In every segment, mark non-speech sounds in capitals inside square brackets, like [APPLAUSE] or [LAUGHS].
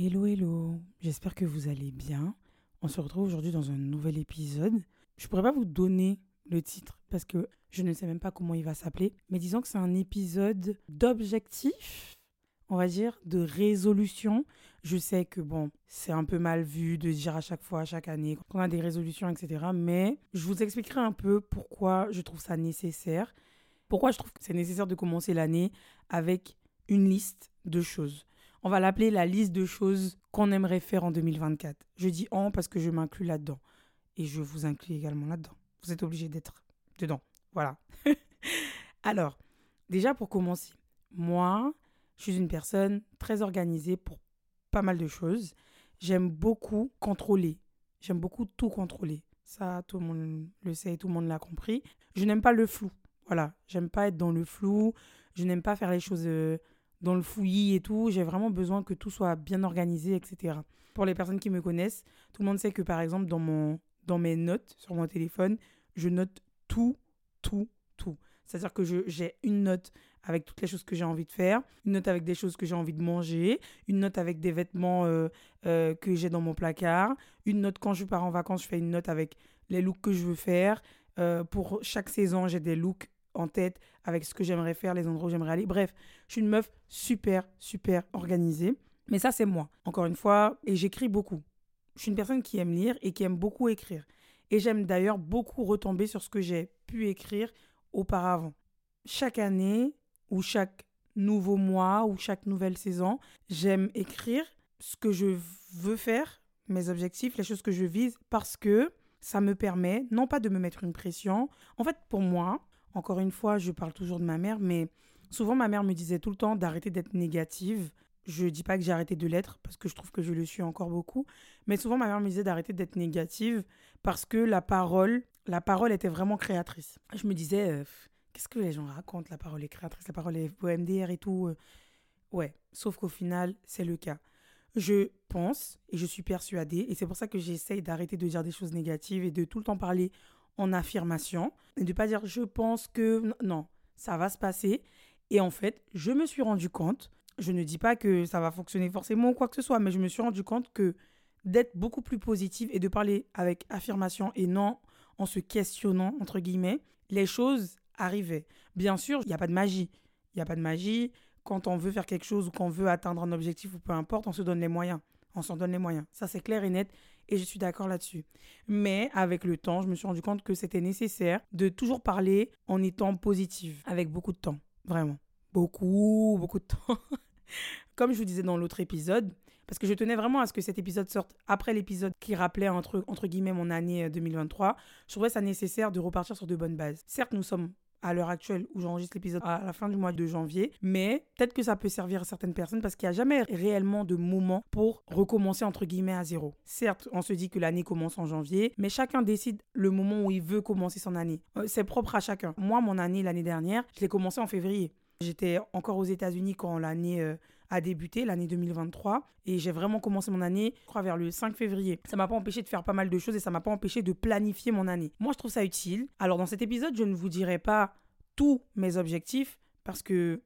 Hello, hello. J'espère que vous allez bien. On se retrouve aujourd'hui dans un nouvel épisode. Je pourrais pas vous donner le titre parce que je ne sais même pas comment il va s'appeler. Mais disons que c'est un épisode d'objectif, on va dire, de résolution. Je sais que bon, c'est un peu mal vu de dire à chaque fois, à chaque année, qu'on a des résolutions, etc. Mais je vous expliquerai un peu pourquoi je trouve ça nécessaire. Pourquoi je trouve que c'est nécessaire de commencer l'année avec une liste de choses. On va l'appeler la liste de choses qu'on aimerait faire en 2024. Je dis en parce que je m'inclus là-dedans. Et je vous inclus également là-dedans. Vous êtes obligé d'être dedans. Voilà. [LAUGHS] Alors, déjà pour commencer, moi, je suis une personne très organisée pour pas mal de choses. J'aime beaucoup contrôler. J'aime beaucoup tout contrôler. Ça, tout le monde le sait, tout le monde l'a compris. Je n'aime pas le flou. Voilà, j'aime pas être dans le flou. Je n'aime pas faire les choses euh, dans le fouillis et tout. J'ai vraiment besoin que tout soit bien organisé, etc. Pour les personnes qui me connaissent, tout le monde sait que par exemple dans, mon, dans mes notes sur mon téléphone, je note tout, tout, tout. C'est-à-dire que j'ai une note avec toutes les choses que j'ai envie de faire, une note avec des choses que j'ai envie de manger, une note avec des vêtements euh, euh, que j'ai dans mon placard, une note quand je pars en vacances, je fais une note avec les looks que je veux faire. Euh, pour chaque saison, j'ai des looks en tête avec ce que j'aimerais faire, les endroits où j'aimerais aller. Bref, je suis une meuf super, super organisée. Mais ça, c'est moi, encore une fois, et j'écris beaucoup. Je suis une personne qui aime lire et qui aime beaucoup écrire. Et j'aime d'ailleurs beaucoup retomber sur ce que j'ai pu écrire auparavant. Chaque année, ou chaque nouveau mois, ou chaque nouvelle saison, j'aime écrire ce que je veux faire, mes objectifs, les choses que je vise, parce que ça me permet, non pas de me mettre une pression. En fait, pour moi, encore une fois, je parle toujours de ma mère, mais souvent ma mère me disait tout le temps d'arrêter d'être négative. Je ne dis pas que j'ai arrêté de l'être parce que je trouve que je le suis encore beaucoup, mais souvent ma mère me disait d'arrêter d'être négative parce que la parole, la parole était vraiment créatrice. Je me disais, euh, qu'est-ce que les gens racontent La parole est créatrice, la parole est OMDR et tout. Euh. Ouais, sauf qu'au final, c'est le cas. Je pense et je suis persuadée, et c'est pour ça que j'essaye d'arrêter de dire des choses négatives et de tout le temps parler en affirmation et de pas dire je pense que non, ça va se passer. Et en fait, je me suis rendu compte, je ne dis pas que ça va fonctionner forcément ou quoi que ce soit, mais je me suis rendu compte que d'être beaucoup plus positive et de parler avec affirmation et non en se questionnant, entre guillemets, les choses arrivaient. Bien sûr, il n'y a pas de magie. Il n'y a pas de magie. Quand on veut faire quelque chose ou qu'on veut atteindre un objectif ou peu importe, on se donne les moyens. On s'en donne les moyens. Ça, c'est clair et net et je suis d'accord là-dessus. Mais avec le temps, je me suis rendu compte que c'était nécessaire de toujours parler en étant positive, avec beaucoup de temps, vraiment. Beaucoup, beaucoup de [LAUGHS] temps. Comme je vous disais dans l'autre épisode, parce que je tenais vraiment à ce que cet épisode sorte après l'épisode qui rappelait entre, guillemets mon année 2023, euh, je trouvais ça nécessaire de repartir sur de bonnes bases. Certes, nous sommes à l'heure actuelle où j'enregistre l'épisode à la fin du mois de janvier. Mais peut-être que ça peut servir à certaines personnes parce qu'il n'y a jamais réellement de moment pour recommencer entre guillemets à zéro. Certes, on se dit que l'année commence en janvier, mais chacun décide le moment où il veut commencer son année. Euh, c'est propre à chacun. Moi, mon année l'année dernière, je l'ai commencé en février. J'étais encore aux États-Unis quand l'année euh, a débuté, l'année 2023. Et j'ai vraiment commencé mon année, je crois, vers le 5 février. Ça m'a pas empêché de faire pas mal de choses et ça m'a pas empêché de planifier mon année. Moi, je trouve ça utile. Alors, dans cet épisode, je ne vous dirai pas tous mes objectifs parce que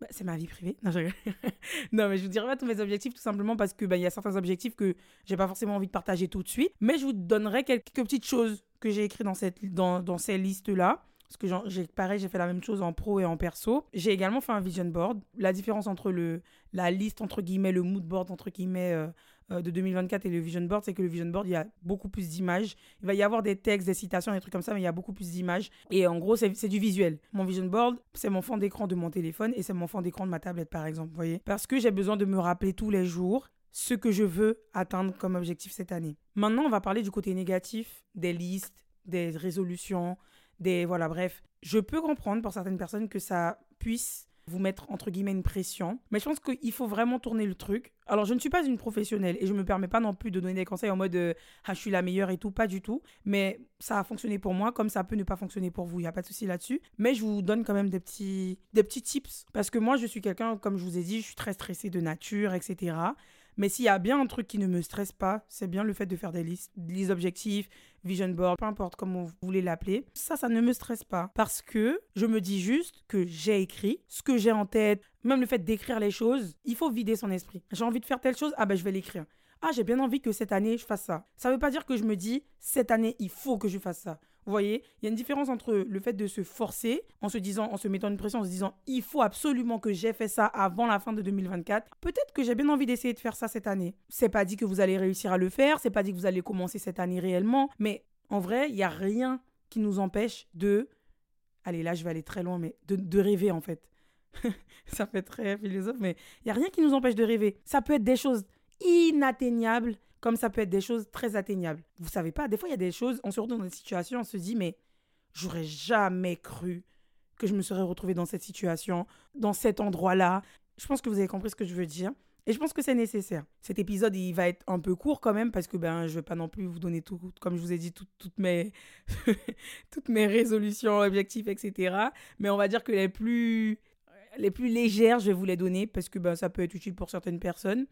bah, c'est ma vie privée. [LAUGHS] Non, mais je vous dirai pas tous mes objectifs tout simplement parce que bah, il y a certains objectifs que j'ai pas forcément envie de partager tout de suite. Mais je vous donnerai quelques petites choses que j'ai écrites dans, cette, dans, dans ces listes-là parce que j'ai pareil, j'ai fait la même chose en pro et en perso. J'ai également fait un vision board. La différence entre le, la liste, entre guillemets, le mood board, entre guillemets, euh, euh, de 2024 et le vision board, c'est que le vision board, il y a beaucoup plus d'images. Il va y avoir des textes, des citations, des trucs comme ça, mais il y a beaucoup plus d'images. Et en gros, c'est du visuel. Mon vision board, c'est mon fond d'écran de mon téléphone et c'est mon fond d'écran de ma tablette, par exemple. Voyez Parce que j'ai besoin de me rappeler tous les jours ce que je veux atteindre comme objectif cette année. Maintenant, on va parler du côté négatif des listes, des résolutions, des voilà bref je peux comprendre pour certaines personnes que ça puisse vous mettre entre guillemets une pression. Mais je pense qu'il faut vraiment tourner le truc. Alors je ne suis pas une professionnelle et je me permets pas non plus de donner des conseils en mode euh, ah je suis la meilleure et tout pas du tout. Mais ça a fonctionné pour moi comme ça peut ne pas fonctionner pour vous. Il y a pas de souci là-dessus. Mais je vous donne quand même des petits des petits tips. Parce que moi je suis quelqu'un comme je vous ai dit je suis très stressée de nature etc Mais s'il y a bien un truc qui ne me stresse pas, c'est bien le fait de faire des listes, des objectifs, vision board, peu importe comment vous voulez l'appeler. Ça, ça ne me stresse pas parce que je me dis juste que j'ai écrit ce que j'ai en tête, même le fait d'écrire les choses, il faut vider son esprit. J'ai envie de faire telle chose, ah ben je vais l'écrire. Ah, j'ai bien envie que cette année je fasse ça. Ça ne veut pas dire que je me dis cette année il faut que je fasse ça. Vous voyez, il y a une différence entre le fait de se forcer en se disant, en se mettant une pression, en se disant, il faut absolument que j'ai fait ça avant la fin de 2024. Peut-être que j'ai bien envie d'essayer de faire ça cette année. C'est pas dit que vous allez réussir à le faire, c'est pas dit que vous allez commencer cette année réellement, mais en vrai, il y a rien qui nous empêche de, allez là, je vais aller très loin, mais de, de rêver en fait. [LAUGHS] ça fait très philosophe, mais il y a rien qui nous empêche de rêver. Ça peut être des choses inatteignables comme ça peut être des choses très atteignables. Vous savez pas, des fois il y a des choses, on se retrouve dans des situations, on se dit mais j'aurais jamais cru que je me serais retrouvée dans cette situation, dans cet endroit-là. Je pense que vous avez compris ce que je veux dire. Et je pense que c'est nécessaire. Cet épisode, il va être un peu court quand même parce que ben, je ne vais pas non plus vous donner tout, comme je vous ai dit, toutes, mes, [LAUGHS] toutes mes résolutions, objectifs, etc. Mais on va dire que les plus, les plus légères, je vais vous les donner parce que ben, ça peut être utile pour certaines personnes.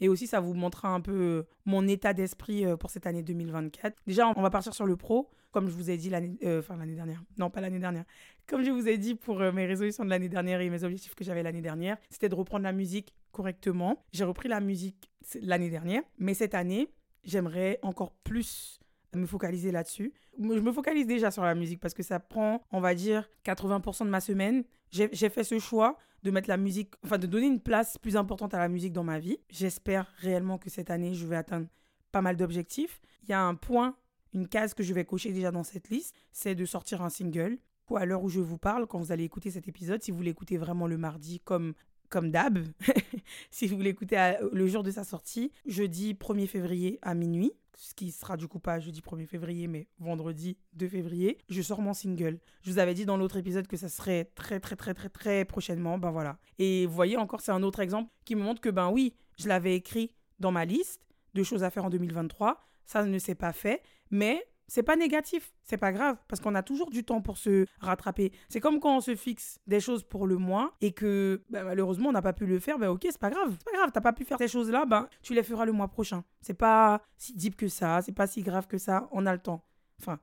Et aussi, ça vous montrera un peu euh, mon état d'esprit euh, pour cette année 2024. Déjà, on va partir sur le pro, comme je vous ai dit l'année euh, enfin, l'année dernière. Non, pas l'année dernière. Comme je vous ai dit pour mes résolutions de l'année dernière et mes objectifs que j'avais l'année dernière, c'était de reprendre la musique correctement. J'ai repris la musique l'année dernière, mais cette année, j'aimerais encore plus me focaliser là-dessus. Je me focalise déjà sur la musique parce que ça prend, on va dire, 80% de ma semaine. J'ai fait ce choix de mettre la musique, enfin de donner une place plus importante à la musique dans ma vie. J'espère réellement que cette année, je vais atteindre pas mal d'objectifs. Il y a un point, une case que je vais cocher déjà dans cette liste, c'est de sortir un single. Ou à l'heure où je vous parle, quand vous allez écouter cet épisode, si vous l'écoutez vraiment le mardi comme comme d'hab, [LAUGHS] si vous l'écoutez le jour de sa sortie, jeudi 1er février à minuit, ce qui sera du coup pas jeudi 1er février, mais vendredi 2 février, je sors mon single. Je vous avais dit dans l'autre épisode que ça serait très très très très très prochainement, ben voilà. Et vous voyez encore, c'est un autre exemple qui me montre que ben oui, je l'avais écrit dans ma liste de choses à faire en 2023, ça ne s'est pas fait, mais c'est pas négatif, c'est pas grave, parce qu'on a toujours du temps pour se rattraper. C'est comme quand on se fixe des choses pour le mois et que bah, malheureusement on n'a pas pu le faire, ben ok, c'est pas grave, c'est pas grave, t'as pas pu faire ces choses-là, ben tu les feras le mois prochain. C'est pas si deep que ça, c'est pas si grave que ça, on a le temps. Enfin,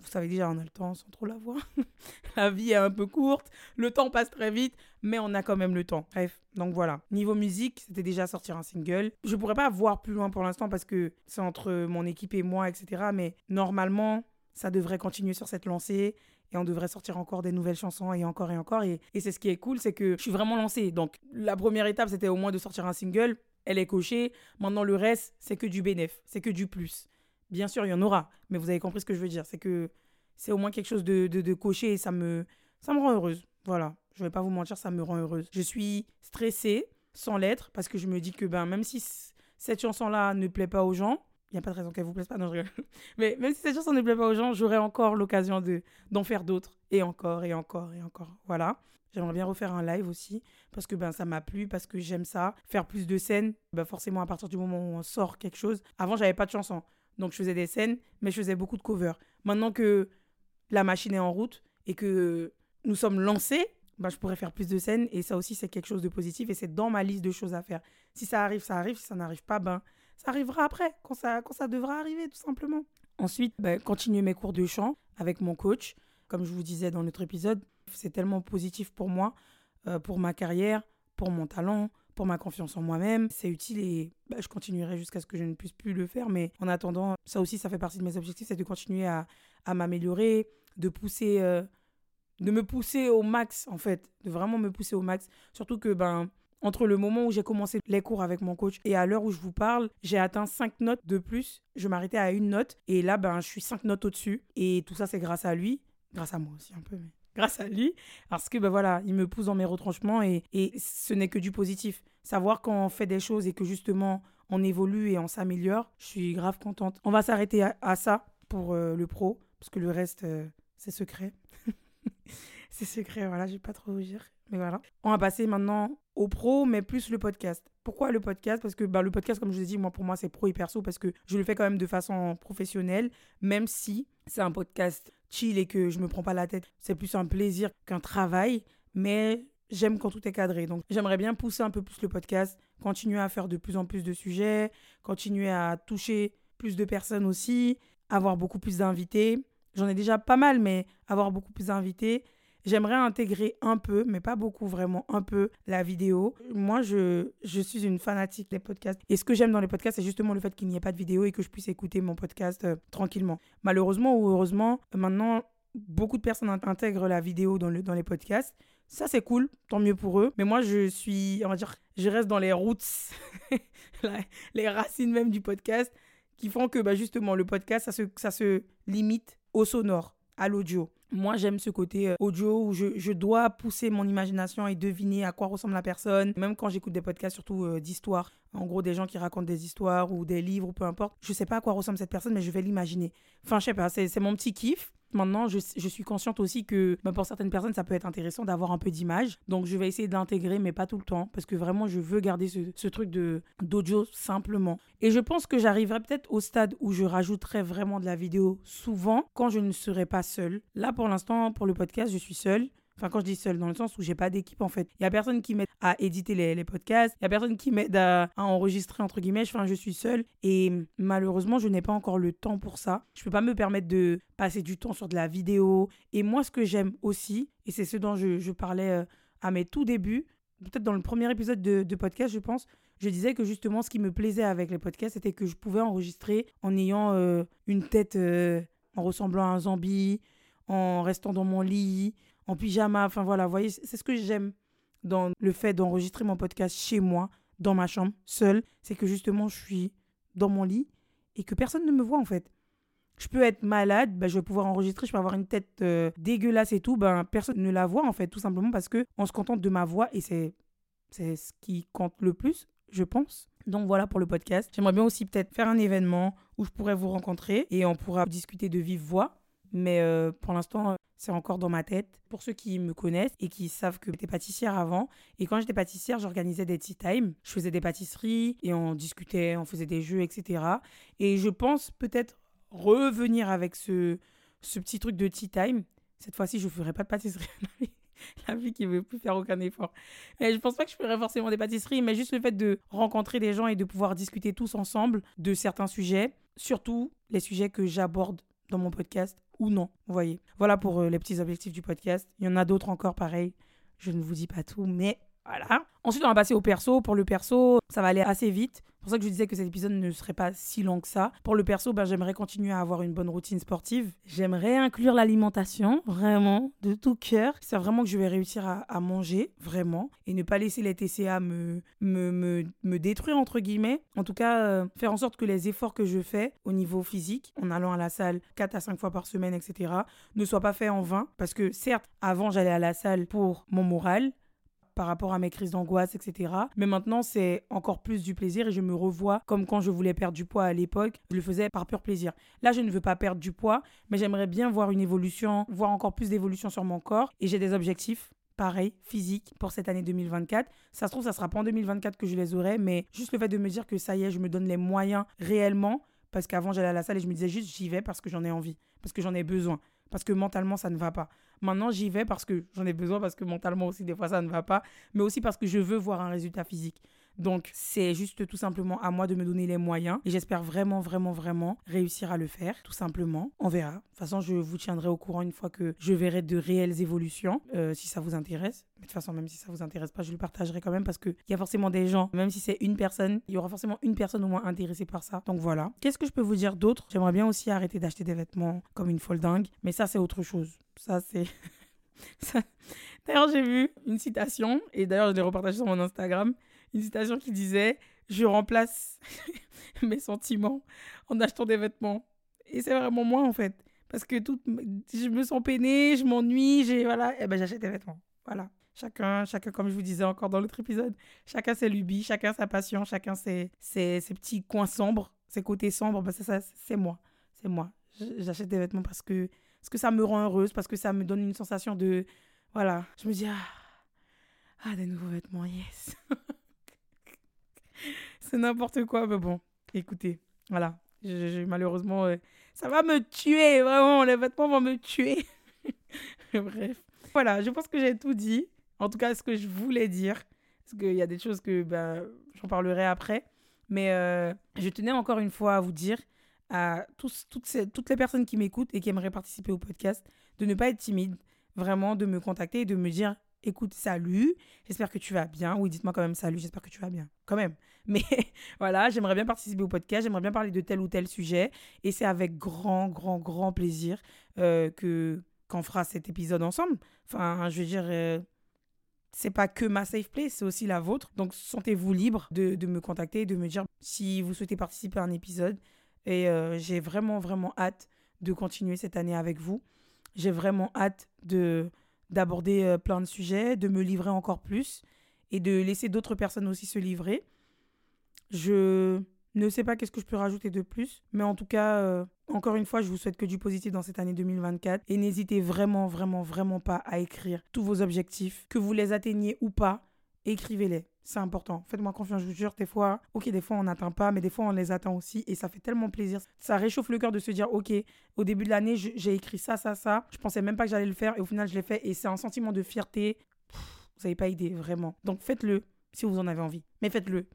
vous savez déjà, on a le temps sans trop l'avoir. [LAUGHS] la vie est un peu courte, le temps passe très vite, mais on a quand même le temps. Bref, donc voilà. Niveau musique, c'était déjà sortir un single. Je pourrais pas voir plus loin pour l'instant parce que c'est entre mon équipe et moi, etc. Mais normalement, ça devrait continuer sur cette lancée et on devrait sortir encore des nouvelles chansons et encore et encore. Et, et c'est ce qui est cool, c'est que je suis vraiment lancée. Donc la première étape, c'était au moins de sortir un single. Elle est cochée. Maintenant, le reste, c'est que du bénéf, c'est que du plus. Bien sûr, il y en aura, mais vous avez compris ce que je veux dire. C'est que c'est au moins quelque chose de, de, coché et ça me, ça me rend heureuse. Voilà, je vais pas vous mentir, ça me rend heureuse. Je suis stressée, sans l'être, parce que je me dis que ben, même si cette chanson-là ne plaît pas aux gens, il n'y a pas de raison qu'elle vous plaise pas, non, je [LAUGHS] Mais même si cette chanson ne plaît pas aux gens, j'aurai encore l'occasion d'en faire d'autres, et encore, et encore, et encore. Voilà. J'aimerais bien refaire un live aussi, parce que ben, ça m'a plu, parce que j'aime ça. Faire plus de scènes, ben, forcément, à partir du moment où on sort quelque chose. Avant, j'avais pas de chanson. Donc je faisais des scènes, mais je faisais beaucoup de covers. Maintenant que la machine est en route et que nous sommes lancés, bah, je pourrais faire plus de scènes. Et ça aussi, c'est quelque chose de positif et c'est dans ma liste de choses à faire. Si ça arrive, ça arrive. Si ça n'arrive pas, ben, ça arrivera après, quand ça, quand ça devra arriver, tout simplement. Ensuite, ben, continuer mes cours de chant avec mon coach. Comme je vous disais dans notre épisode, c'est tellement positif pour moi, euh, pour ma carrière, pour mon talent, pour ma confiance en moi-même. C'est utile et bah, je continuerai jusqu'à ce que je ne puisse plus le faire. Mais en attendant, ça aussi, ça fait partie de mes objectifs, c'est de continuer à, à m'améliorer, de pousser, euh, de me pousser au max, en fait, de vraiment me pousser au max. Surtout que, ben, entre le moment où j'ai commencé les cours avec mon coach et à l'heure où je vous parle, j'ai atteint 5 notes de plus. Je m'arrêtais à une note et là, ben, je suis 5 notes au-dessus. Et tout ça, c'est grâce à lui. Grâce à moi aussi, un peu, grâce à lui. Parce que, ben voilà, il me pousse dans mes retranchements et, et ce n'est que du positif. Savoir quand on fait des choses et que justement on évolue et on s'améliore, je suis grave contente. On va s'arrêter à, ça pour euh, le pro, parce que le reste, euh, c'est secret. [LAUGHS] c'est secret, voilà, je vais pas trop vous dire. Mais voilà. On va passer maintenant au pro, mais plus le podcast. Pourquoi le podcast? Parce que bah, le podcast, comme je vous ai dit, moi, pour moi, c'est pro et perso parce que je le fais quand même de façon professionnelle, même si c'est un podcast chill et que je me prends pas la tête. C'est plus un plaisir qu'un travail, mais j'aime quand tout est cadré. Donc j'aimerais bien pousser un peu plus le podcast, continuer à faire de plus en plus de sujets, continuer à toucher plus de personnes aussi, avoir beaucoup plus d'invités. J'en ai déjà pas mal, mais avoir beaucoup plus d'invités. J'aimerais intégrer un peu, mais pas beaucoup vraiment, un peu la vidéo. Moi, je, je suis une fanatique des podcasts. Et ce que j'aime dans les podcasts, c'est justement le fait qu'il n'y ait pas de vidéo et que je puisse écouter mon podcast euh, tranquillement. Malheureusement ou heureusement, maintenant, beaucoup de personnes intègrent la vidéo dans, le, dans les podcasts. Ça, c'est cool, tant mieux pour eux. Mais moi, je suis, on va dire, je reste dans les roots, [LAUGHS] les racines même du podcast, qui font que bah, justement, le podcast, ça se, ça se limite au sonore, à l'audio. Moi, j'aime ce côté euh, audio où je, dois pousser mon imagination et deviner à quoi ressemble la personne. Même quand j'écoute des podcasts, surtout euh, d'histoire, en gros, des gens qui racontent des histoires ou des livres ou peu importe, je sais pas à quoi ressemble cette personne, mais je vais l'imaginer. Enfin, je sais pas, c'est mon petit kiff. Maintenant, je, suis consciente aussi que bah, pour certaines personnes, ça peut être intéressant d'avoir un peu d'image. Donc, je vais essayer d'intégrer, mais pas tout le temps, parce que vraiment, je veux garder ce, truc de d'audio simplement. Et je pense que j'arriverai peut-être au stade où je rajouterai vraiment de la vidéo souvent quand je ne serai pas seule. Là, pour l'instant, pour le podcast, je suis seule. Enfin, quand je dis seul, dans le sens où j'ai pas d'équipe en fait. Il y a personne qui m'aide à éditer les, podcasts. Il y a personne qui m'aide à, enregistrer entre guillemets. Enfin, je suis seule et malheureusement, je n'ai pas encore le temps pour ça. Je peux pas me permettre de passer du temps sur de la vidéo. Et moi, ce que j'aime aussi, et c'est ce dont je, parlais euh, à mes tout débuts, peut-être dans le premier épisode de, de, podcast, je pense, je disais que justement, ce qui me plaisait avec les podcasts, c'était que je pouvais enregistrer en ayant euh, une tête euh, en ressemblant à un zombie, en restant dans mon lit, en pyjama. Enfin voilà, vous voyez, c'est ce que j'aime dans le fait d'enregistrer mon podcast chez moi, dans ma chambre, seule. C'est que justement, je suis dans mon lit et que personne ne me voit en fait. Je peux être malade, ben, je vais pouvoir enregistrer, je peux avoir une tête euh, dégueulasse et tout, ben, personne ne la voit en fait, tout simplement parce que on se contente de ma voix et c'est c'est ce qui compte le plus, je pense. Donc voilà pour le podcast. J'aimerais bien aussi peut-être faire un événement où je pourrais vous rencontrer et on pourra discuter de vive voix. Mais euh, pour l'instant, c'est encore dans ma tête. Pour ceux qui me connaissent et qui savent que j'étais pâtissière avant, et quand j'étais pâtissière, j'organisais des tea time. Je faisais des pâtisseries et on discutait, on faisait des jeux, etc. Et je pense peut-être revenir avec ce, ce petit truc de tea time. Cette fois-ci, je ne ferai pas de pâtisserie. [LAUGHS] la vie qui ne veut plus faire aucun effort. Et je pense pas que je ferai forcément des pâtisseries, mais juste le fait de rencontrer des gens et de pouvoir discuter tous ensemble de certains sujets, surtout les sujets que j'aborde dans mon podcast ou non, vous voyez. Voilà pour euh, les petits objectifs du podcast. Il y en a d'autres encore pareil. Je ne vous dis pas tout, mais voilà. Ensuite, on va passer au perso. Pour le perso, ça va aller assez vite. C'est pour ça que je disais que cet épisode ne serait pas si long que ça. Pour le perso, ben, j'aimerais continuer à avoir une bonne routine sportive. J'aimerais inclure l'alimentation, vraiment, de tout cœur. C'est vraiment que je vais réussir à, manger, vraiment, et ne pas laisser les TCA me, me, me, me détruire, entre guillemets. En tout cas, euh, faire en sorte que les efforts que je fais au niveau physique, en allant à la salle 4 à 5 fois par semaine, etc., ne soient pas faits en vain. Parce que certes, avant, j'allais à la salle pour mon moral, par rapport à mes crises d'angoisse, etc. Mais maintenant, c'est encore plus du plaisir et je me revois comme quand je voulais perdre du poids à l'époque. Je le faisais par pur plaisir. Là, je ne veux pas perdre du poids, mais j'aimerais bien voir une évolution, voir encore plus d'évolution sur mon corps. Et j'ai des objectifs pareil, physique, pour cette année 2024. Ça se trouve, ça sera pas en 2024 que je les aurai, mais juste le fait de me dire que ça y est, je me donne les moyens réellement, parce qu'avant j'allais à la salle et je me disais juste j'y vais parce que j'en ai envie, parce que j'en ai besoin parce que mentalement, ça ne va pas. Maintenant, j'y vais parce que j'en ai besoin, parce que mentalement aussi, des fois, ça ne va pas, mais aussi parce que je veux voir un résultat physique. Donc, c'est juste tout simplement à moi de me donner les moyens. Et j'espère vraiment, vraiment, vraiment réussir à le faire, tout simplement. On verra. De toute façon, je vous tiendrai au courant une fois que je verrai de réelles évolutions, euh, si ça vous intéresse. Mais de toute façon, même si ça vous intéresse pas, je le partagerai quand même parce qu'il y a forcément des gens, même si c'est une personne, il y aura forcément une personne au moins intéressée par ça. Donc voilà. Qu'est-ce que je peux vous dire d'autre? J'aimerais bien aussi arrêter d'acheter des vêtements comme une folle dingue. Mais ça, c'est autre chose. Ça, c'est. [LAUGHS] D'ailleurs, j'ai vu une citation, et d'ailleurs, je l'ai repartagée sur mon Instagram une citation qui disait Je remplace [LAUGHS] mes sentiments en achetant des vêtements. Et c'est vraiment moi, en fait. Parce que tout, je me sens peinée, je m'ennuie, voilà, et eh ben j'achète des vêtements. Voilà. Chacun, chacun, comme je vous disais encore dans l'autre épisode, chacun ses lubies, chacun sa passion, chacun ses, ses, petits coins sombres, ses côtés sombres. Ben c'est moi. C'est moi. J'achète des vêtements parce que, parce que ça me rend heureuse, parce que ça me donne une sensation de. Voilà. Je me dis, ah, ah des nouveaux vêtements, yes. [LAUGHS] [LAUGHS] c'est n'importe quoi, mais bon, écoutez, voilà. malheureusement, euh, ça va me tuer, vraiment, les vêtements vont me tuer. [LAUGHS] Bref. Voilà, je pense que j'ai tout dit. En tout cas, ce que je voulais dire. parce qu'il y a des choses que ben, j'en parlerai après. Mais euh, je tenais encore une fois à vous dire à toutes, toutes les personnes qui m'écoutent et qui aimeraient participer au podcast de ne pas être timide, vraiment de me contacter et de me dire écoute, salut, j'espère que tu vas bien. Oui, dites-moi quand même salut, j'espère que tu vas bien. Quand même. [LAUGHS] Mais voilà, j'aimerais bien participer au podcast, j'aimerais bien parler de tel ou tel sujet. Et c'est avec grand, grand, grand plaisir euh, que qu'on fera cet épisode ensemble. Enfin, je veux dire, euh, c'est pas que ma safe place, c'est aussi la vôtre. Donc, sentez-vous libre de, de, me contacter, de me dire si vous souhaitez participer à un épisode. Et euh, j'ai vraiment, vraiment hâte de continuer cette année avec vous. J'ai vraiment hâte de d'aborder euh, plein de sujets, de me livrer encore plus et de laisser d'autres personnes aussi se livrer. Je ne sais pas qu'est-ce que je peux rajouter de plus, mais en tout cas, euh, encore une fois, je vous souhaite que du positif dans cette année 2024 et n'hésitez vraiment, vraiment, vraiment pas à écrire tous vos objectifs, que vous les atteigniez ou pas, écrivez-les. C'est important. Faites-moi confiance, je vous jure. Des fois, ok, des fois on n'atteint pas, mais des fois on les atteint aussi. Et ça fait tellement plaisir. Ça réchauffe le cœur de se dire, ok, au début de l'année, j'ai écrit ça, ça, ça. Je pensais même pas que j'allais le faire. Et au final, je l'ai fait. Et c'est un sentiment de fierté. vous n'avez pas idée, vraiment. Donc faites-le si vous en avez envie. Mais faites-le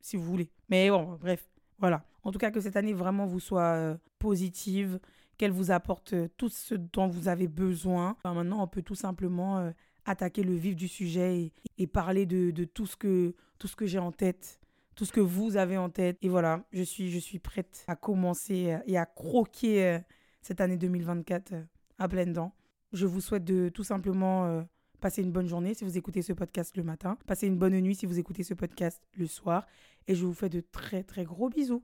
si vous voulez. Mais bon, bref, voilà. En tout cas, que cette année vraiment vous soit euh, positive, qu'elle vous apporte euh, tout ce dont vous avez besoin. maintenant, on peut tout simplement euh, attaquer le vif du sujet et, parler de, de, tout ce que, tout ce que j'ai en tête, tout ce que vous avez en tête. Et voilà, je suis, je suis prête à commencer euh, et à croquer euh, cette année 2024 euh, à pleines dents. Je vous souhaite de tout simplement passer une bonne journée si vous écoutez ce podcast le matin, passer une bonne nuit si vous écoutez ce podcast le soir. Et je vous fais de très très gros bisous.